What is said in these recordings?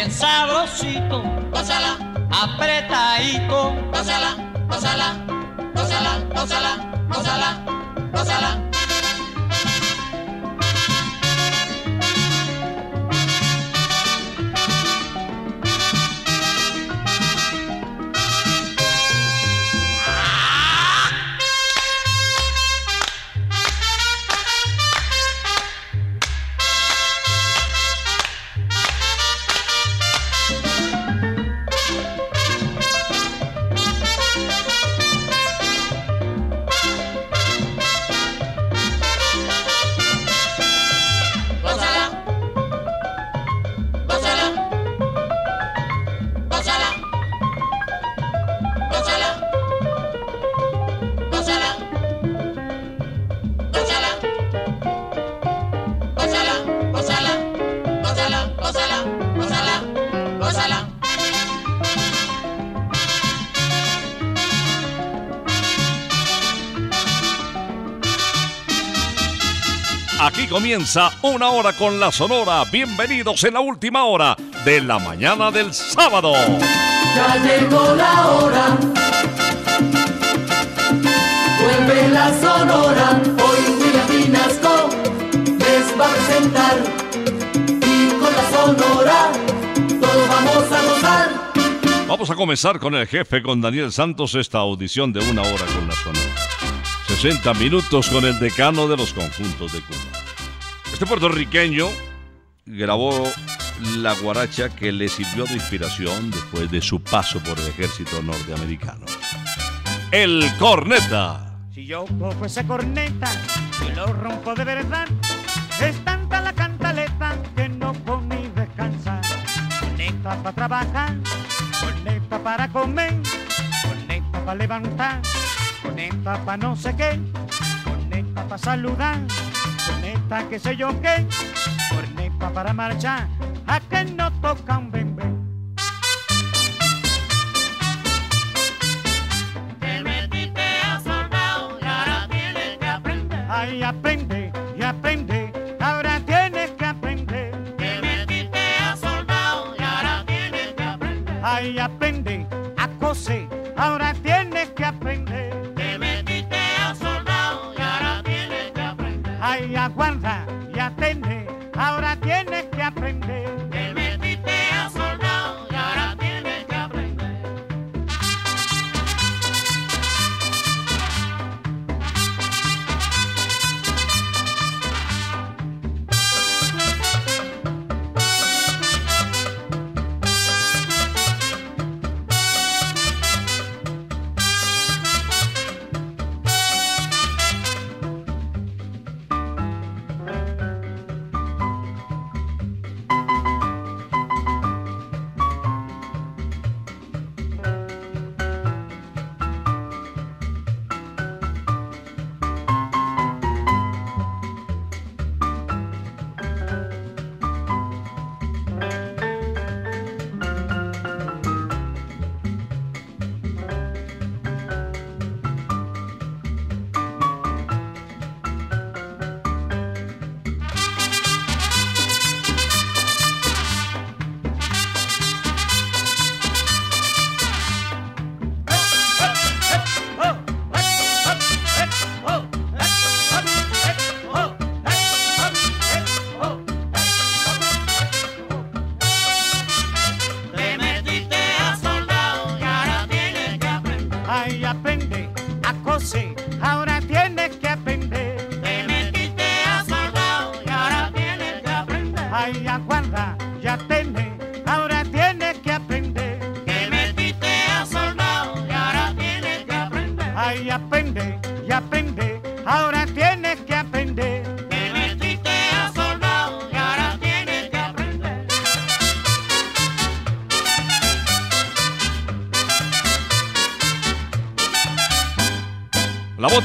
bien sabrosito, gózala, apretadito. gózala, gózala, gózala, gózala, gózala, gózala. Comienza una hora con la Sonora. Bienvenidos en la última hora de la mañana del sábado. Ya llegó la hora. Vuelve la sonora. Hoy William Vinasco les va a presentar. Y con la sonora todos vamos a gozar. Vamos a comenzar con el jefe, con Daniel Santos, esta audición de una hora con la Sonora. 60 minutos con el decano de los conjuntos de Cuba. Este puertorriqueño grabó la guaracha que le sirvió de inspiración después de su paso por el ejército norteamericano. El corneta. Si yo cojo esa corneta y lo rompo de verdad, es tanta la cantaleta que no puedo ni descansar. Corneta para trabajar, corneta para comer, corneta para levantar, corneta para no sé qué, corneta para saludar, corneta que sé yo qué, corneta para marchar, a que no toca un bembé. Te metiste a soldado y ahora tienes que aprender. Ay, aprende y aprende, ahora tienes que aprender. Te metiste a soldado y ahora tienes que aprender. Ay, aprende a coser, ahora one time.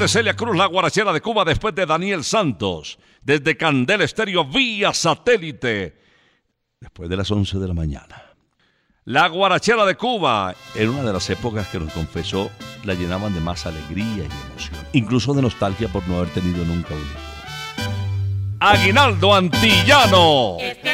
De Celia Cruz, la guarachera de Cuba, después de Daniel Santos, desde Candel Estéreo vía satélite, después de las 11 de la mañana. La guarachera de Cuba, en una de las épocas que nos confesó, la llenaban de más alegría y emoción, incluso de nostalgia por no haber tenido nunca un hijo. Aguinaldo Antillano. Esta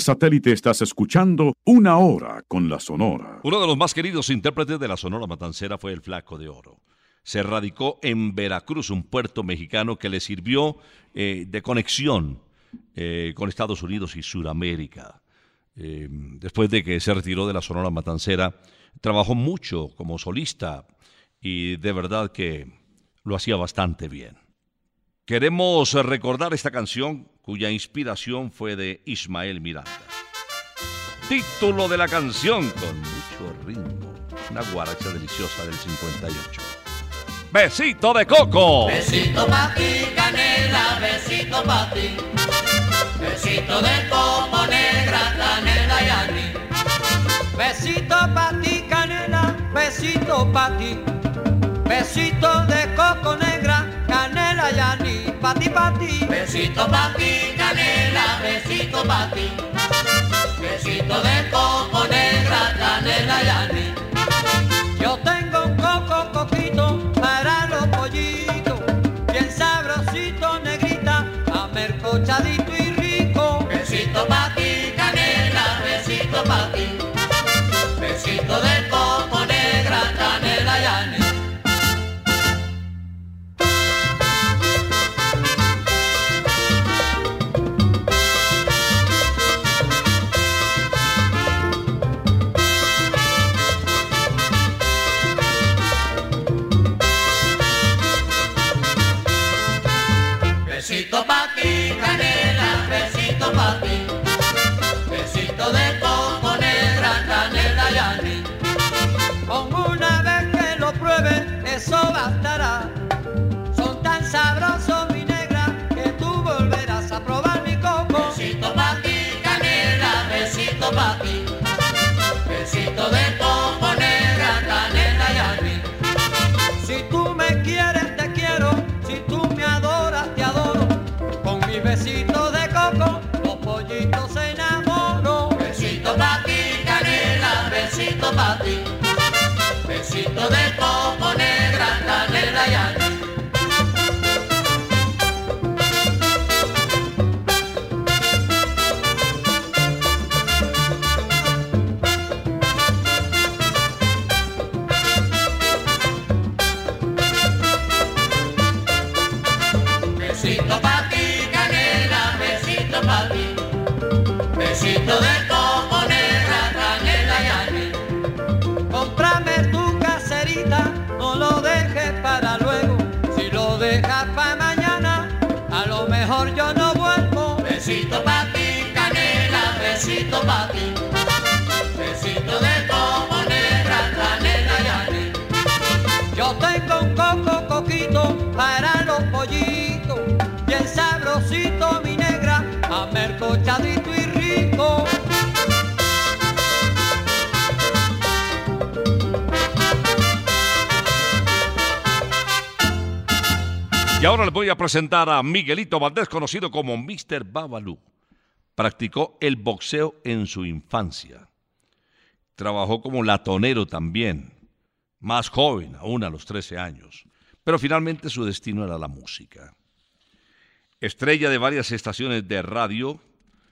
Satélite estás escuchando Una Hora con la Sonora. Uno de los más queridos intérpretes de la Sonora Matancera fue el Flaco de Oro. Se radicó en Veracruz, un puerto mexicano que le sirvió eh, de conexión eh, con Estados Unidos y Sudamérica. Eh, después de que se retiró de la Sonora Matancera, trabajó mucho como solista y de verdad que lo hacía bastante bien. Queremos recordar esta canción cuya inspiración fue de Ismael Miranda. Título de la canción con mucho ritmo, una guaracha deliciosa del 58. Besito de coco. Besito pa' ti, canela, besito pa' ti. Besito de coco negra, canela y anís. Besito pa' ti, canela, besito pa' ti. Besito de coco negra, canela y anís, pa' ti, pa' ti. Besito pa' ti, canela, besito pa' ti. Besito de coco negra, canela y anís. Yo tengo un coco coquito besito de coco negra, canela y y. Y ahora les voy a presentar a Miguelito Valdés, conocido como Mr. Babalú. Practicó el boxeo en su infancia. Trabajó como latonero también, más joven, aún a los 13 años. Pero finalmente su destino era la música. Estrella de varias estaciones de radio,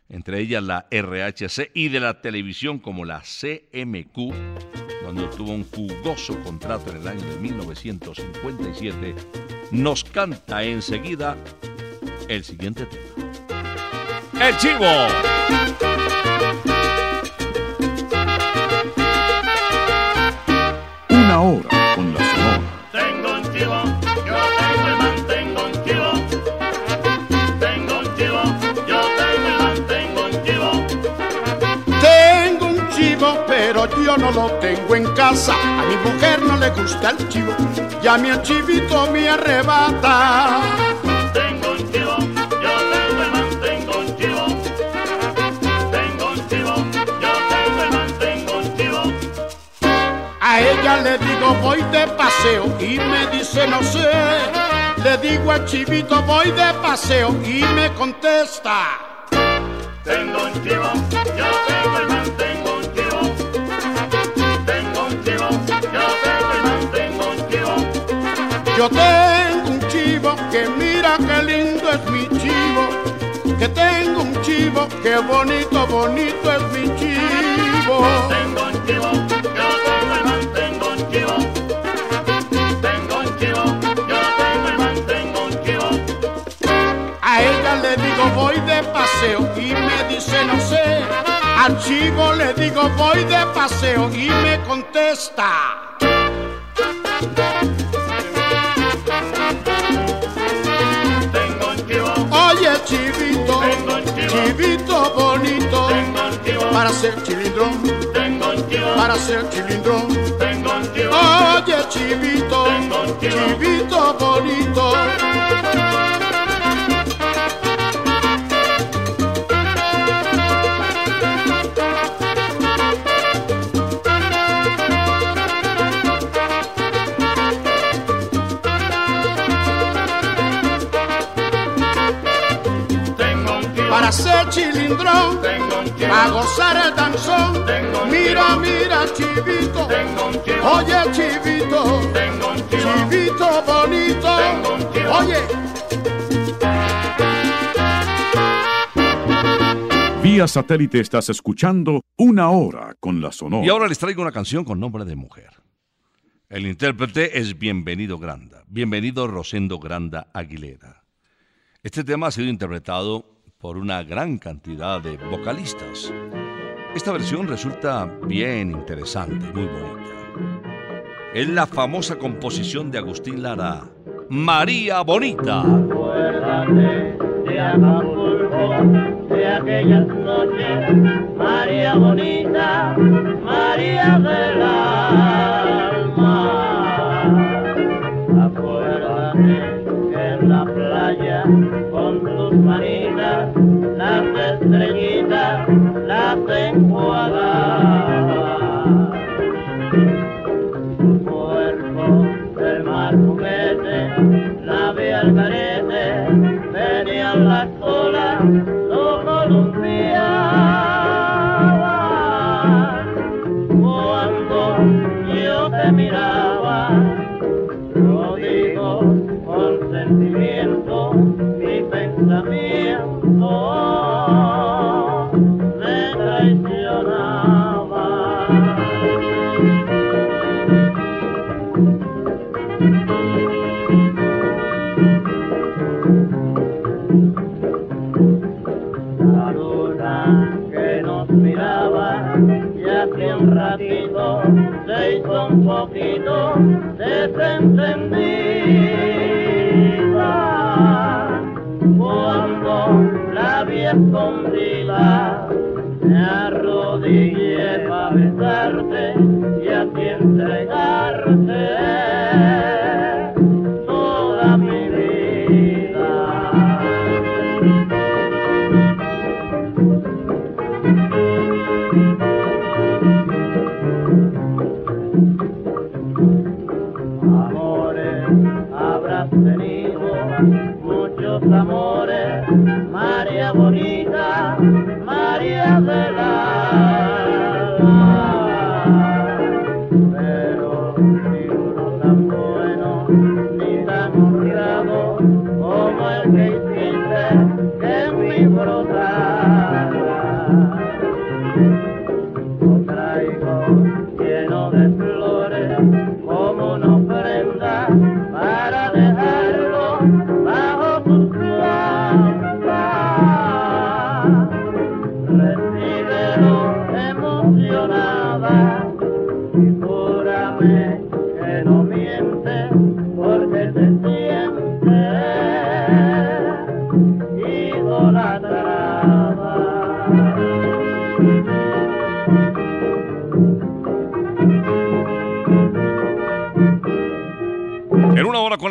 entre ellas la RHC y de la televisión como la CMQ, donde obtuvo un jugoso contrato en el año de 1957, nos canta enseguida el siguiente tema. El Chivo. Una hora pero yo no lo tengo en casa. A mi mujer no le gusta el chivo, y a mi chivito me arrebata. Tengo un chivo, yo tengo y mantengo un chivo. Tengo un chivo, yo tengo y mantengo un chivo. A ella le digo voy de paseo y me dice no sé. Le digo al chivito voy de paseo y me contesta. Tengo un chivo, yo tengo y mantengo Yo tengo un chivo que mira qué lindo es mi chivo. Que tengo un chivo, qué bonito, bonito es mi chivo. Tengo un chivo, yo tengo un chivo. Tengo un chivo, yo tengo mantengo un chivo. A ella le digo voy de paseo y me dice no sé. Al chivo le digo voy de paseo y me contesta. Chivito, chivito bonito, para ser chilindrón, para ser chilindrón. Oye chivito, chivito bonito. Para ser chilindrón, tengo un a gozar el danzón. Tengo un Mira, mira chivito, tengo un oye chivito, tengo un chivito bonito. Tengo un. Oye. Vía satélite estás escuchando Una hora con la Sonora. Y ahora les traigo una canción con nombre de mujer. El intérprete es Bienvenido Granda, Bienvenido Rosendo Granda Aguilera. Este tema ha sido interpretado por una gran cantidad de vocalistas. Esta versión resulta bien interesante, muy bonita. Es la famosa composición de Agustín Lara, María Bonita. Acuérdate de Acapulco, de aquellas noches, María bonita, María del alma. Acuérdate en la playa, con tus las estrellitas las enjuagabas. Tu cuerpo del mar juguete, nave al que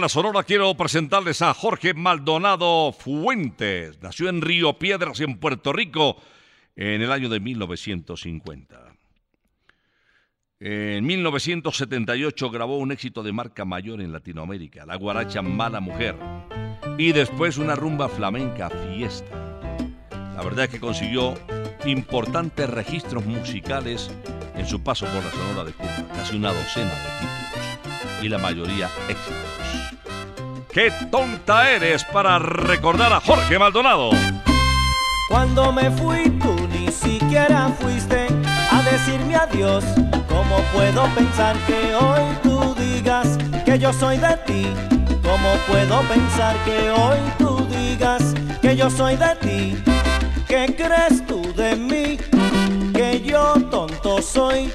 Sonora quiero presentarles a Jorge Maldonado Fuentes. Nació en Río Piedras, en Puerto Rico, en el año de 1950. En 1978 grabó un éxito de marca mayor en Latinoamérica, la guaracha Mala Mujer, y después una rumba flamenca Fiesta. La verdad es que consiguió importantes registros musicales en su paso por la Sonora de Cuba, casi una docena de títulos, y la mayoría éxitos. ¡Qué tonta eres para recordar a Jorge Maldonado! Cuando me fui tú ni siquiera fuiste a decirme adiós. ¿Cómo puedo pensar que hoy tú digas que yo soy de ti? ¿Cómo puedo pensar que hoy tú digas que yo soy de ti? ¿Qué crees tú de mí? Que yo tonto soy.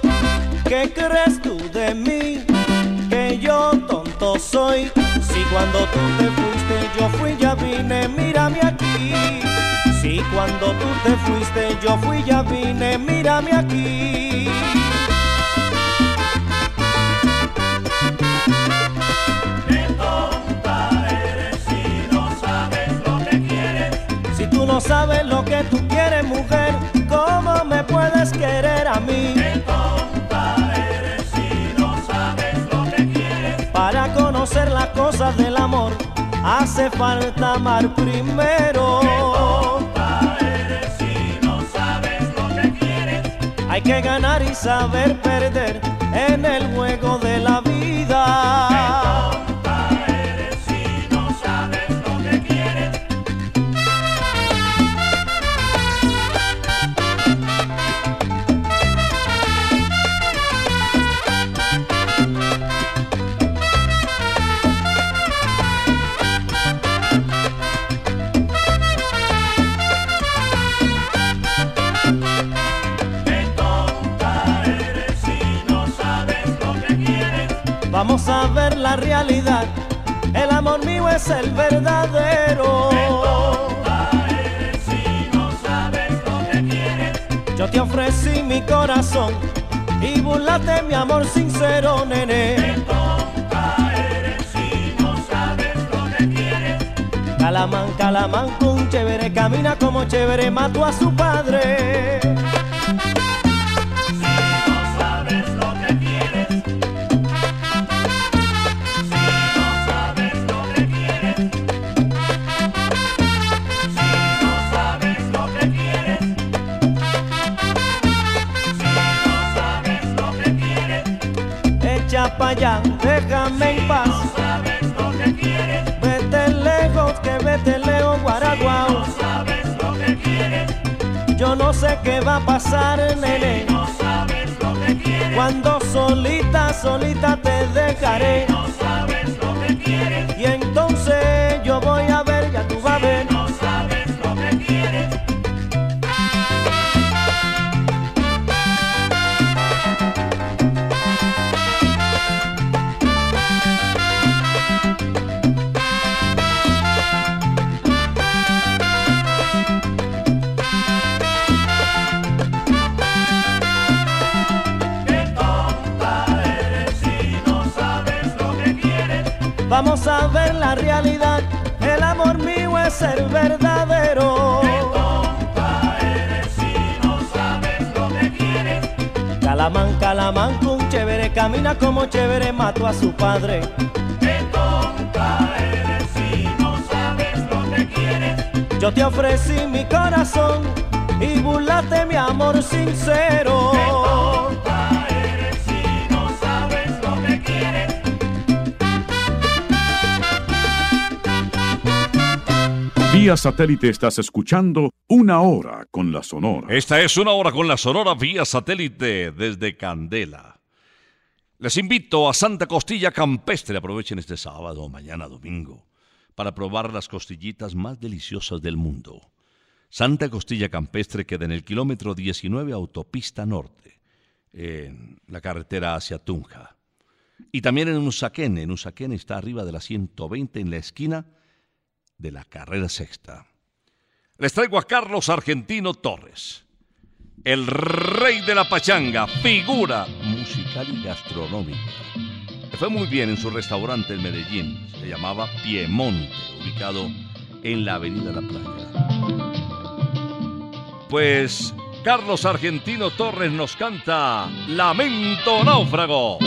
¿Qué crees tú de mí? Yo tonto soy. Si cuando tú te fuiste yo fui ya vine, mírame aquí. Si cuando tú te fuiste yo fui ya vine, mírame aquí. Si tú no sabes lo que tú quieres, mujer, ¿cómo me puedes querer a mí? Conocer las cosas del amor, hace falta amar primero. Hay que ganar y saber perder en el juego Vamos a ver la realidad. El amor mío es el verdadero. Yo te ofrecí mi corazón y burlate mi amor sincero, nene. Calamán, calamán, con chévere, camina como chévere, mató a su padre. déjame en paz. No sabes lo que quieres. Vete lejos, que vete lejos, Guaraguao. Si no sabes lo que quieres. Yo no sé qué va a pasar, nene. Si no sabes lo que quieres. Cuando solita, solita te dejaré. Vamos a ver la realidad. El amor mío es ser verdadero. Qué tonta eres si no sabes lo que quieres. Calamán, calamán, con chévere, camina como chévere, mató a su padre. Qué tonta eres si no sabes lo que quieres. Yo te ofrecí mi corazón y burlaste mi amor sincero. Vía satélite estás escuchando Una Hora con la Sonora. Esta es una hora con la Sonora vía satélite desde Candela. Les invito a Santa Costilla Campestre. Aprovechen este sábado, mañana, domingo, para probar las costillitas más deliciosas del mundo. Santa Costilla Campestre queda en el kilómetro 19 Autopista Norte, en la carretera hacia Tunja. Y también en Usaquén. En Usaquén está arriba de la 120 en la esquina de la carrera sexta. Les traigo a Carlos Argentino Torres, el rey de la pachanga, figura musical y gastronómica. Le fue muy bien en su restaurante en Medellín, se llamaba Piemonte, ubicado en la Avenida La Playa. Pues Carlos Argentino Torres nos canta Lamento Náufrago.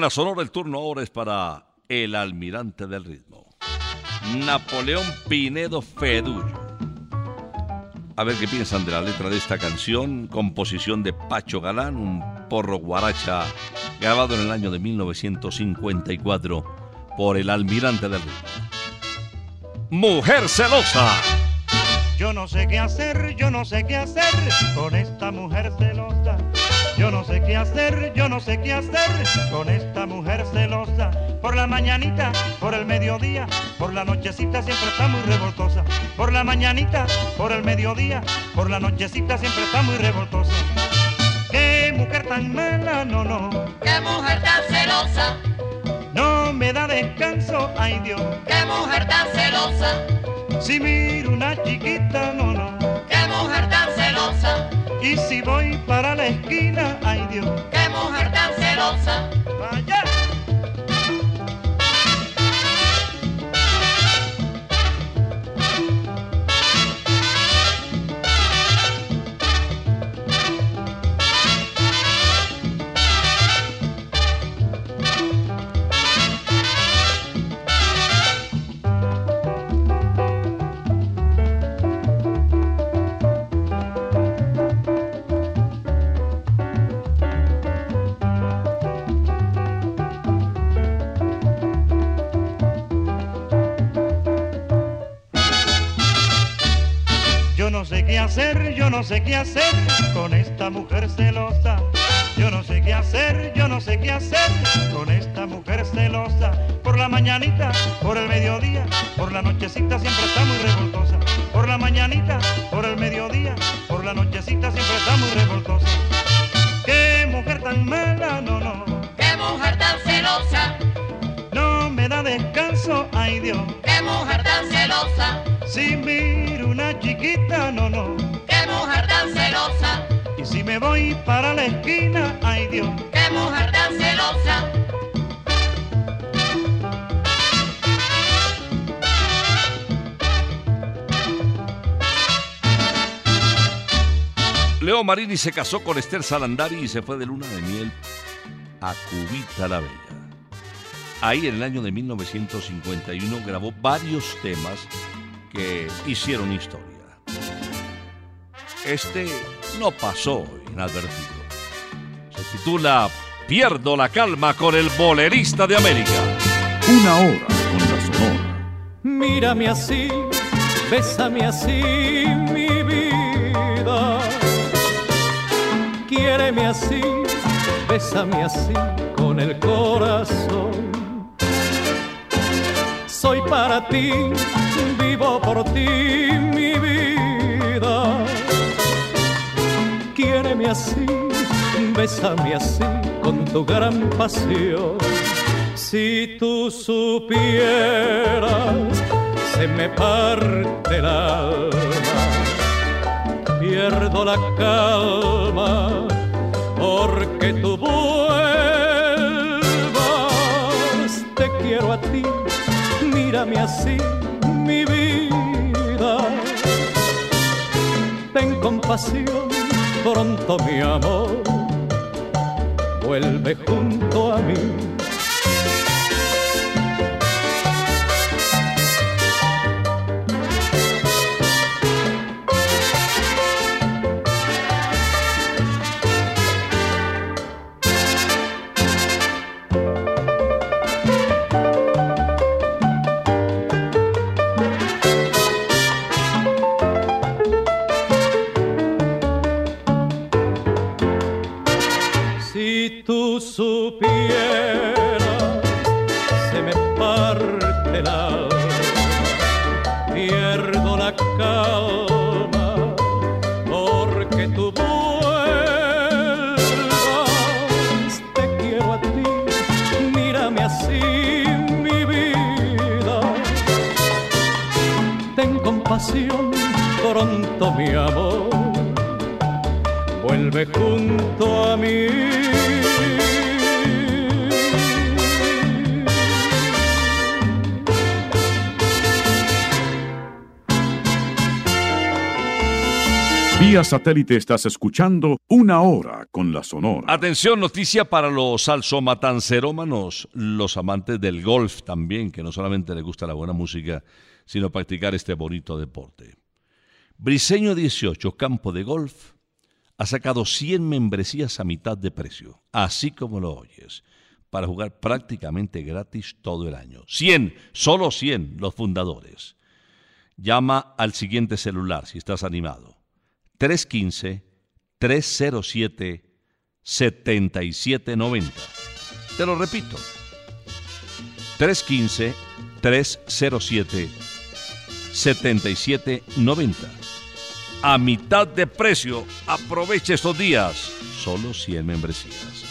La Sonora, el turno ahora es para el almirante del ritmo, Napoleón Pinedo Fedullo. A ver qué piensan de la letra de esta canción, composición de Pacho Galán, un porro guaracha grabado en el año de 1954 por el almirante del ritmo. Mujer celosa. Yo no sé qué hacer, yo no sé qué hacer con esta mujer celosa. Yo no sé qué hacer, yo no sé qué hacer con esta mujer celosa. Por la mañanita, por el mediodía, por la nochecita siempre está muy revoltosa. Por la mañanita, por el mediodía, por la nochecita siempre está muy revoltosa. Qué mujer tan mala, no, no. Qué mujer tan celosa, No me da descanso, ay Dios. qué mujer tan celosa, Si miro una chiquita, no, no. qué mujer tan celosa, Y si voy para la esquina, ay Dios. qué mujer tan celosa. Vaya. Hacer, yo no sé qué hacer con esta mujer celosa. Yo no sé qué hacer, yo no sé qué hacer con esta mujer celosa. Por la mañanita, por el mediodía, por la nochecita siempre está muy revoltosa. Por la mañanita, por el mediodía, por la nochecita siempre está muy revoltosa. Qué mujer tan mala, ay Dios. qué mujer tan celosa, Si miro una chiquita, no, no. qué mujer tan celosa, Y si me voy para la esquina, ay Dios. qué mujer tan celosa. Leo Marini se casó con Esther Salandari y se fue de luna de miel a Cubita la Bella. Ahí en el año de 1951 grabó varios temas que hicieron historia. Este no pasó inadvertido. Se titula Pierdo la calma con el bolerista de América. Una hora con la Sonora. Mírame así, bésame así, mi vida. Quiéreme así, bésame así, con el corazón. Soy para ti, vivo por ti, mi vida. Quiéreme así, bésame así, con tu gran pasión. Si tú supieras, se me parte el alma, pierdo la calma, así, mi vida. Ten compasión, pronto mi amor, vuelve junto a mí. Junto a mí. Vía satélite estás escuchando Una hora con la Sonora. Atención, noticia para los salsomatancerómanos, los amantes del golf también, que no solamente les gusta la buena música, sino practicar este bonito deporte. Briseño 18, campo de golf, ha sacado 100 membresías a mitad de precio, así como lo oyes, para jugar prácticamente gratis todo el año. 100, solo 100 los fundadores. Llama al siguiente celular si estás animado. 315-307-7790. Te lo repito. 315-307-7790 a mitad de precio. Aproveche estos días. Solo 100 membresías.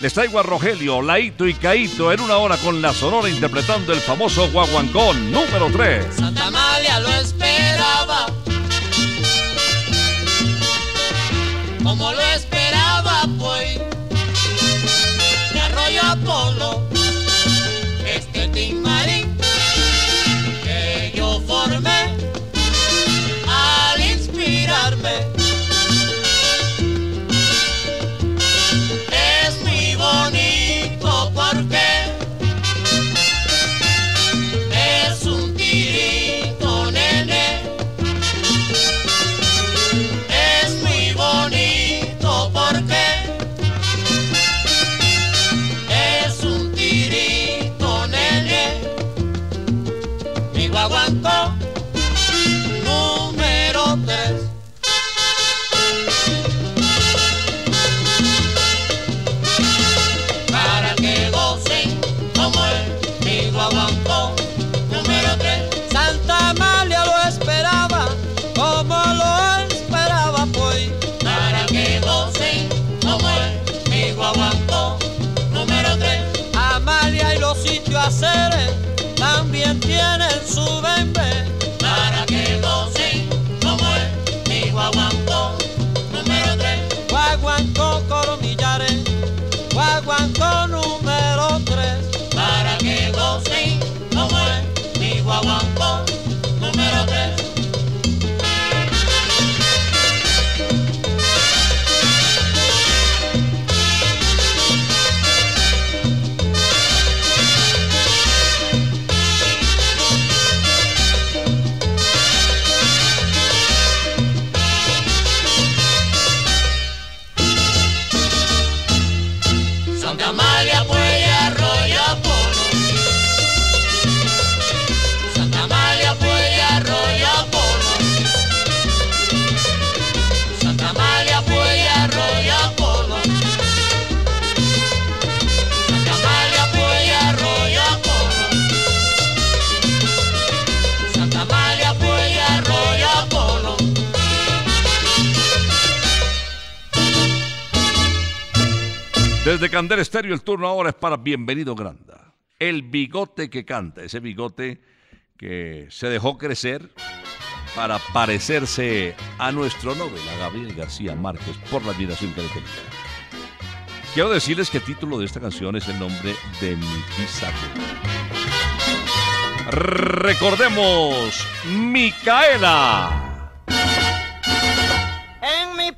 Les traigo a Rogelio, Laito y Caito en una hora con la Sonora interpretando el famoso guaguancón número 3. Santa Amalia lo esperaba. Como lo esperaba, pues. De arroyo Polo. Yeah. Desde Candel Estéreo, el turno ahora es para Bienvenido Granda. El bigote que canta, ese bigote que se dejó crecer para parecerse a nuestro novela Gabriel García Márquez por la admiración que le tenía. Quiero decirles que el título de esta canción es el nombre de mi Sato. Recordemos Micaela. En mi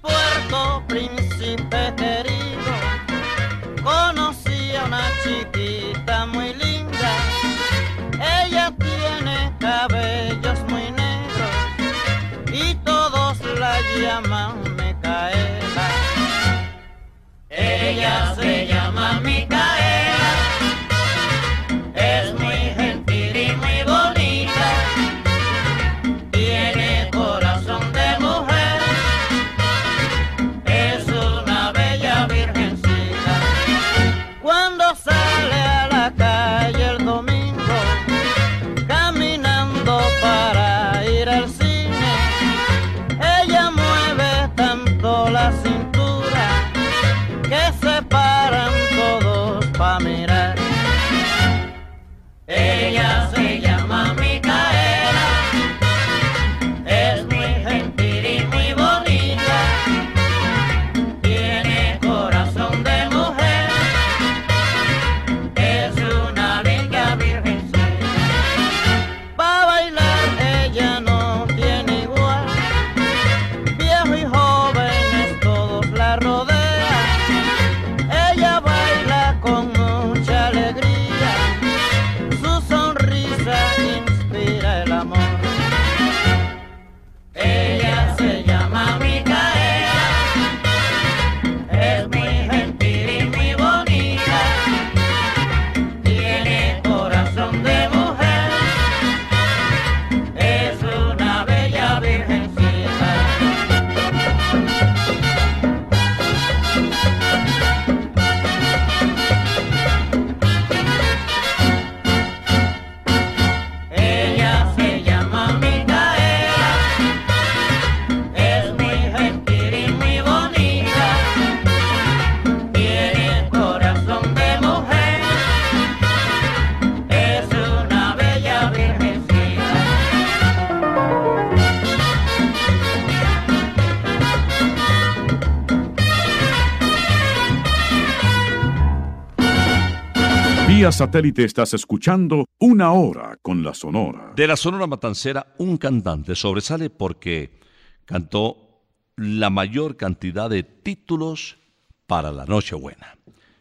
satélite estás escuchando Una Hora con la Sonora. De la Sonora Matancera, un cantante sobresale porque cantó la mayor cantidad de títulos para la Nochebuena,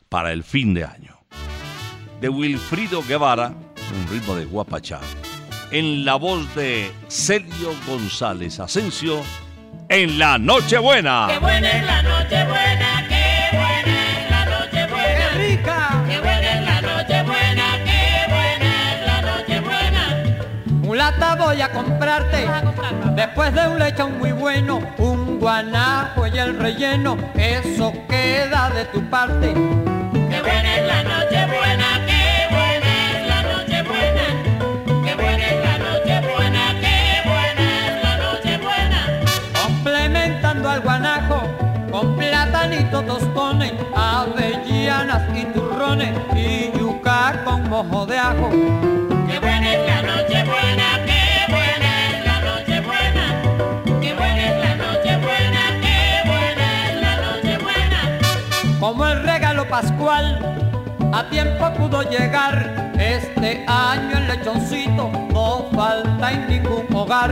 para el fin de año. De Wilfrido Guevara, un ritmo de guapachá, en la voz de Celio González Asensio, en la Nochebuena. Qué buena es la noche Voy a comprarte, después de un lechón muy bueno, un guanajo y el relleno, eso queda de tu parte. Qué buena es la noche buena, qué buena es la noche buena. Qué buena es la noche buena, qué buena es la noche buena. Complementando al guanajo, con platanito tostones, avellanas y turrones, y yuca con mojo de ajo. Qué buena es la Como el regalo pascual, a tiempo pudo llegar. Este año el lechoncito no falta en ningún hogar.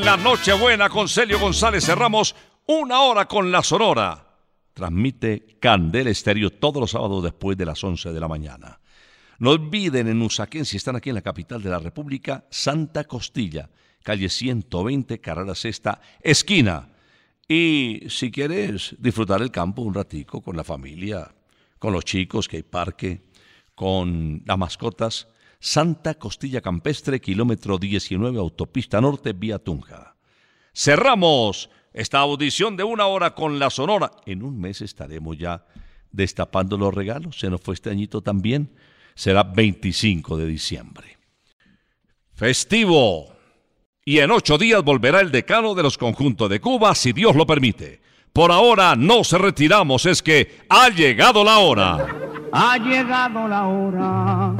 En la Nochebuena con Celio González cerramos una hora con la Sonora. Transmite Candela Estéreo todos los sábados después de las 11 de la mañana. No olviden en Usaquén, si están aquí en la capital de la República, Santa Costilla, calle 120, carrera sexta, esquina. Y si quieres disfrutar el campo un ratico con la familia, con los chicos, que hay parque, con las mascotas, Santa Costilla Campestre, kilómetro 19, autopista norte, vía Tunja. Cerramos esta audición de una hora con la Sonora. En un mes estaremos ya destapando los regalos. Se nos fue este añito también. Será 25 de diciembre. Festivo. Y en ocho días volverá el decano de los conjuntos de Cuba, si Dios lo permite. Por ahora no se retiramos, es que ha llegado la hora. Ha llegado la hora